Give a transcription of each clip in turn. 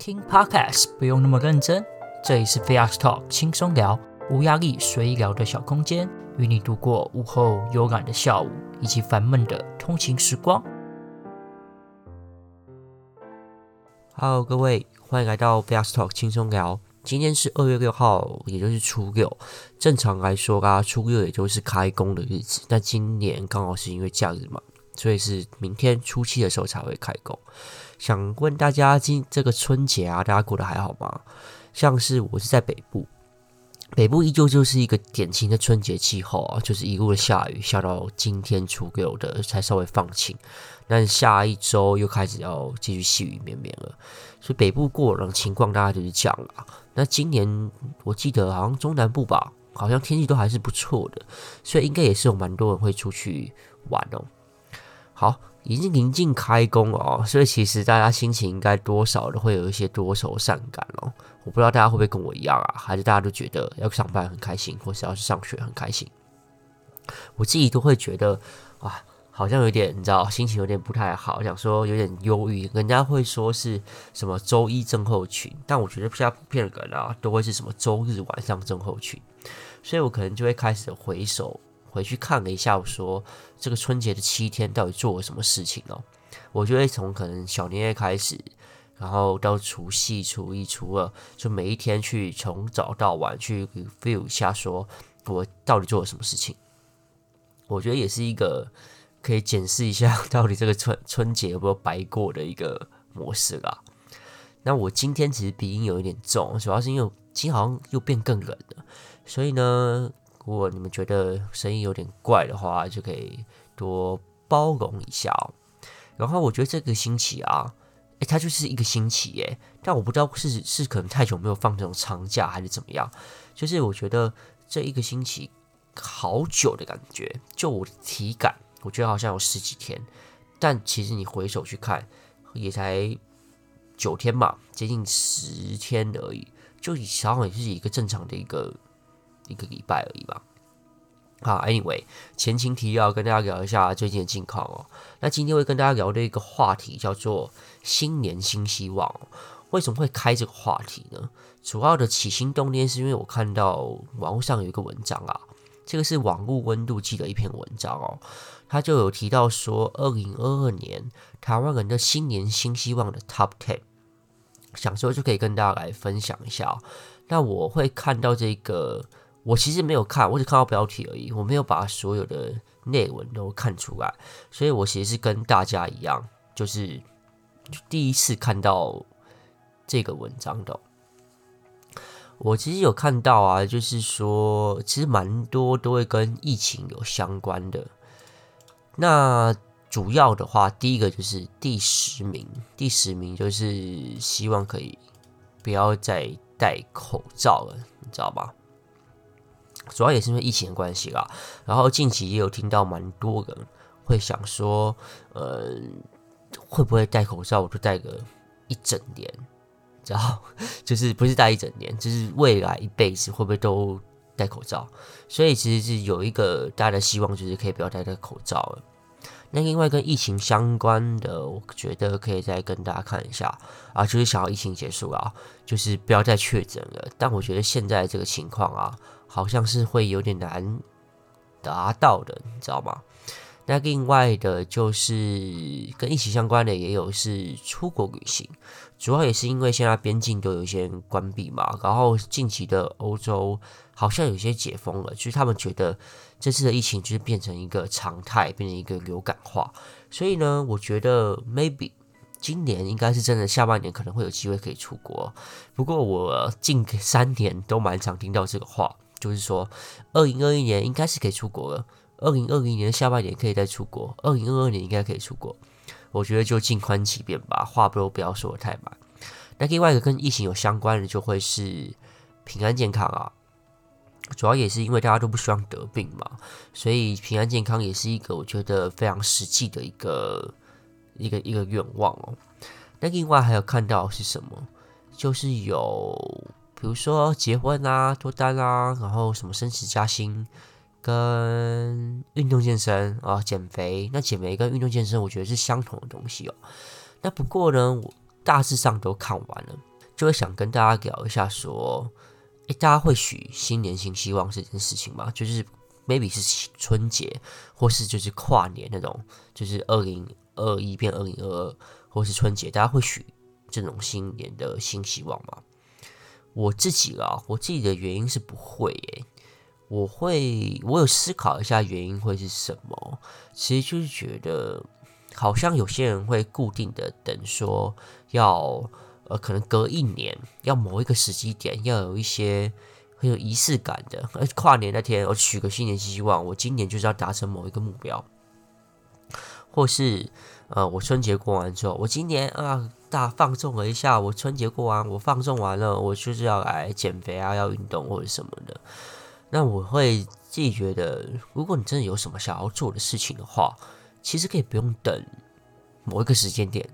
听 Podcast 不用那么认真，这里是 Fast Talk 轻松聊，无压力随意聊的小空间，与你度过午后悠然的下午以及烦闷的通勤时光。Hello，各位，欢迎来到 Fast Talk 轻松聊。今天是二月六号，也就是初六。正常来说啊，初六也就是开工的日子。但今年刚好是因为假日嘛。所以是明天初七的时候才会开工。想问大家，今这个春节啊，大家过得还好吗？像是我是在北部，北部依旧就是一个典型的春节气候啊，就是一路的下雨，下到今天初六的才稍微放晴。但下一周又开始要继续细雨绵绵了。所以北部过冷情况大概就是这样了。那今年我记得好像中南部吧，好像天气都还是不错的，所以应该也是有蛮多人会出去玩哦。好，已经临近开工了哦，所以其实大家心情应该多少都会有一些多愁善感哦。我不知道大家会不会跟我一样啊，还是大家都觉得要上班很开心，或是要去上学很开心？我自己都会觉得啊，好像有点你知道，心情有点不太好，想说有点忧郁。人家会说是什么周一症候群，但我觉得现在普遍的人啊，都会是什么周日晚上症候群，所以我可能就会开始回首。回去看了一下，我说这个春节的七天到底做了什么事情哦？我就会从可能小年夜开始，然后到除夕、初一、初二，就每一天去从早到晚去 review 一下，说我到底做了什么事情。我觉得也是一个可以检视一下 到底这个春春节有没有白过的一个模式啦。那我今天其实鼻音有一点重，主要是因为今天好像又变更冷了，所以呢。如果你们觉得声音有点怪的话，就可以多包容一下哦。然后我觉得这个星期啊，诶，它就是一个星期耶，但我不知道是是可能太久没有放这种长假，还是怎么样。就是我觉得这一个星期好久的感觉，就我的体感，我觉得好像有十几天，但其实你回首去看，也才九天嘛，接近十天而已，就好像也是一个正常的一个。一个礼拜而已吧。好，Anyway，前情提要跟大家聊一下最近的近况哦。那今天会跟大家聊的一个话题叫做“新年新希望”。为什么会开这个话题呢？主要的起心动念是因为我看到网络上有一个文章啊，这个是网络温度计的一篇文章哦，他就有提到说，二零二二年台湾人的新年新希望的 Top Ten，想说就可以跟大家来分享一下。那我会看到这个。我其实没有看，我只看到标题而已，我没有把所有的内文都看出来，所以我其实是跟大家一样，就是第一次看到这个文章的。我其实有看到啊，就是说，其实蛮多都会跟疫情有相关的。那主要的话，第一个就是第十名，第十名就是希望可以不要再戴口罩了，你知道吧？主要也是因为疫情的关系啦，然后近期也有听到蛮多人会想说，呃，会不会戴口罩我就戴个一整年，然后？就是不是戴一整年，就是未来一辈子会不会都戴口罩？所以其实是有一个大家的希望，就是可以不要戴这个口罩了。那另外跟疫情相关的，我觉得可以再跟大家看一下啊，就是想要疫情结束啊，就是不要再确诊了。但我觉得现在这个情况啊。好像是会有点难达到的，你知道吗？那另外的就是跟疫情相关的，也有是出国旅行，主要也是因为现在边境都有一些关闭嘛，然后近期的欧洲好像有些解封了，就是他们觉得这次的疫情就是变成一个常态，变成一个流感化，所以呢，我觉得 maybe 今年应该是真的下半年可能会有机会可以出国，不过我近三年都蛮常听到这个话。就是说，二零二一年应该是可以出国了。二零二零年下半年可以再出国，二零二二年应该可以出国。我觉得就静观其变吧，话不如不要说得太满。那另外一个跟疫情有相关的，就会是平安健康啊。主要也是因为大家都不希望得病嘛，所以平安健康也是一个我觉得非常实际的一个一个一个愿望哦。那另外还有看到是什么？就是有。比如说结婚啊、脱单啊，然后什么升职加薪，跟运动健身啊、减肥。那减肥跟运动健身，我觉得是相同的东西哦。那不过呢，我大致上都看完了。就会想跟大家聊一下，说，诶，大家会许新年新希望这件事情吗？就是 maybe 是春节，或是就是跨年那种，就是二零二一变二零二二，或是春节，大家会许这种新年的新希望吗？我自己啊，我自己的原因是不会耶。我会，我有思考一下原因会是什么，其实就是觉得好像有些人会固定的等说要，呃，可能隔一年要某一个时机点要有一些很有仪式感的，而跨年那天我许个新年希望，我今年就是要达成某一个目标，或是呃，我春节过完之后，我今年啊大放纵了一下，我春节过完，我放纵完了，我就是要来减肥啊，要运动或者什么的。那我会自己觉得，如果你真的有什么想要做的事情的话，其实可以不用等某一个时间点，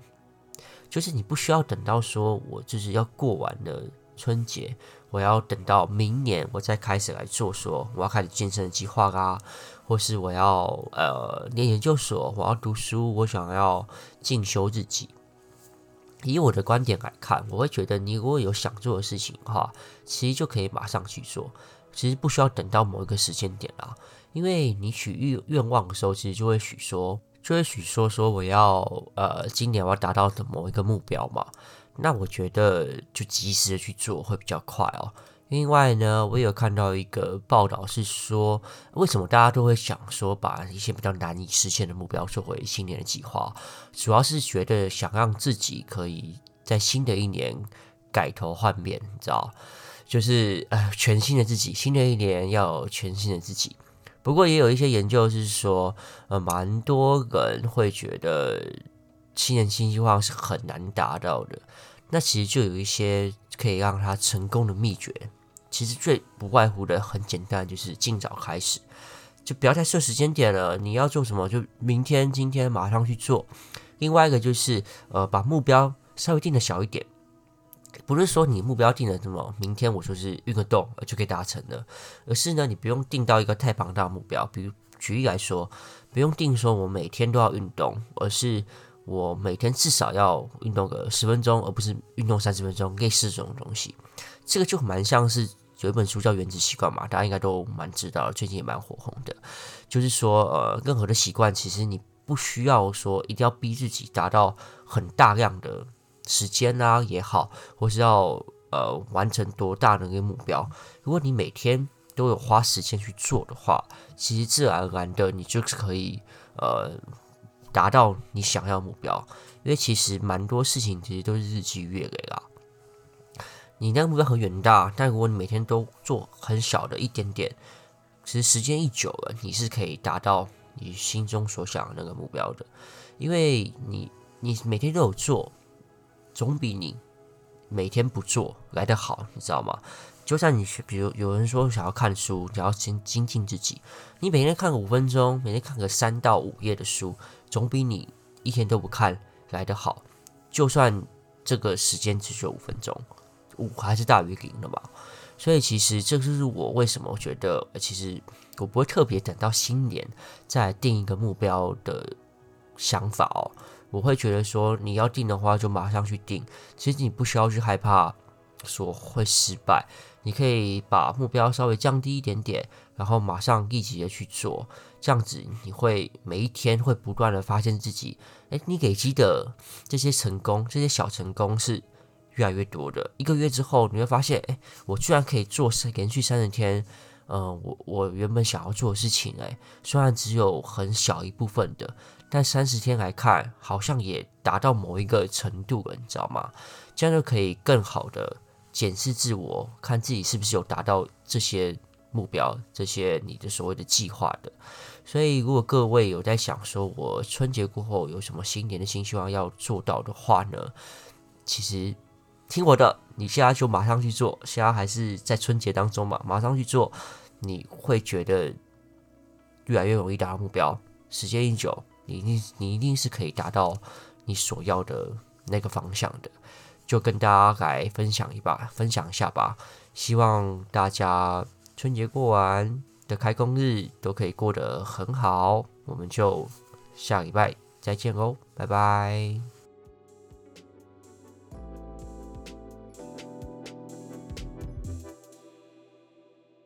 就是你不需要等到说我就是要过完了春节，我要等到明年我再开始来做，说我要开始健身计划啊，或是我要呃念研究所，我要读书，我想要进修自己。以我的观点来看，我会觉得你如果有想做的事情哈，其实就可以马上去做。其实不需要等到某一个时间点啦，因为你许愿愿望的时候，其实就会许说，就会许说说我要呃今年我要达到的某一个目标嘛。那我觉得就及时的去做会比较快哦。另外呢，我有看到一个报道是说，为什么大家都会想说把一些比较难以实现的目标作为新年的计划，主要是觉得想让自己可以在新的一年改头换面，你知道。就是呃，全新的自己，新的一年要有全新的自己。不过也有一些研究是说，呃，蛮多人会觉得新年新希望是很难达到的。那其实就有一些可以让他成功的秘诀，其实最不外乎的很简单，就是尽早开始，就不要再设时间点了。你要做什么，就明天、今天马上去做。另外一个就是呃，把目标稍微定的小一点。不是说你目标定了什么，明天我就是运个动就可以达成的，而是呢，你不用定到一个太庞大的目标。比如举例来说，不用定说我每天都要运动，而是我每天至少要运动个十分钟，而不是运动三十分钟，类似这种东西。这个就蛮像是有一本书叫《原子习惯》嘛，大家应该都蛮知道，最近也蛮火红的。就是说，呃，任何的习惯其实你不需要说一定要逼自己达到很大量的。时间啊也好，或是要呃完成多大的一个目标，如果你每天都有花时间去做的话，其实自然而然的你就是可以呃达到你想要目标。因为其实蛮多事情其实都是日积月累啦。你那个目标很远大，但如果你每天都做很小的一点点，其实时间一久了，你是可以达到你心中所想的那个目标的。因为你你每天都有做。总比你每天不做来得好，你知道吗？就算你比如有人说想要看书，你要先精进自己，你每天看个五分钟，每天看个三到五页的书，总比你一天都不看来得好。就算这个时间只有五分钟，五还是大于零的嘛。所以其实这就是我为什么觉得，其实我不会特别等到新年再定一个目标的想法哦。我会觉得说，你要定的话，就马上去定。其实你不需要去害怕说会失败，你可以把目标稍微降低一点点，然后马上立即的去做。这样子，你会每一天会不断的发现自己，哎，你累积的这些成功，这些小成功是越来越多的。一个月之后，你会发现，哎，我居然可以做连续三十天，呃，我我原本想要做的事情，哎，虽然只有很小一部分的。但三十天来看，好像也达到某一个程度了，你知道吗？这样就可以更好的检视自我，看自己是不是有达到这些目标，这些你的所谓的计划的。所以，如果各位有在想说，我春节过后有什么新年的新希望要做到的话呢？其实听我的，你现在就马上去做，现在还是在春节当中嘛，马上去做，你会觉得越来越容易达到目标。时间一久。你一定，你一定是可以达到你所要的那个方向的，就跟大家来分享一把，分享一下吧。希望大家春节过完的开工日都可以过得很好，我们就下礼拜再见喽，拜拜。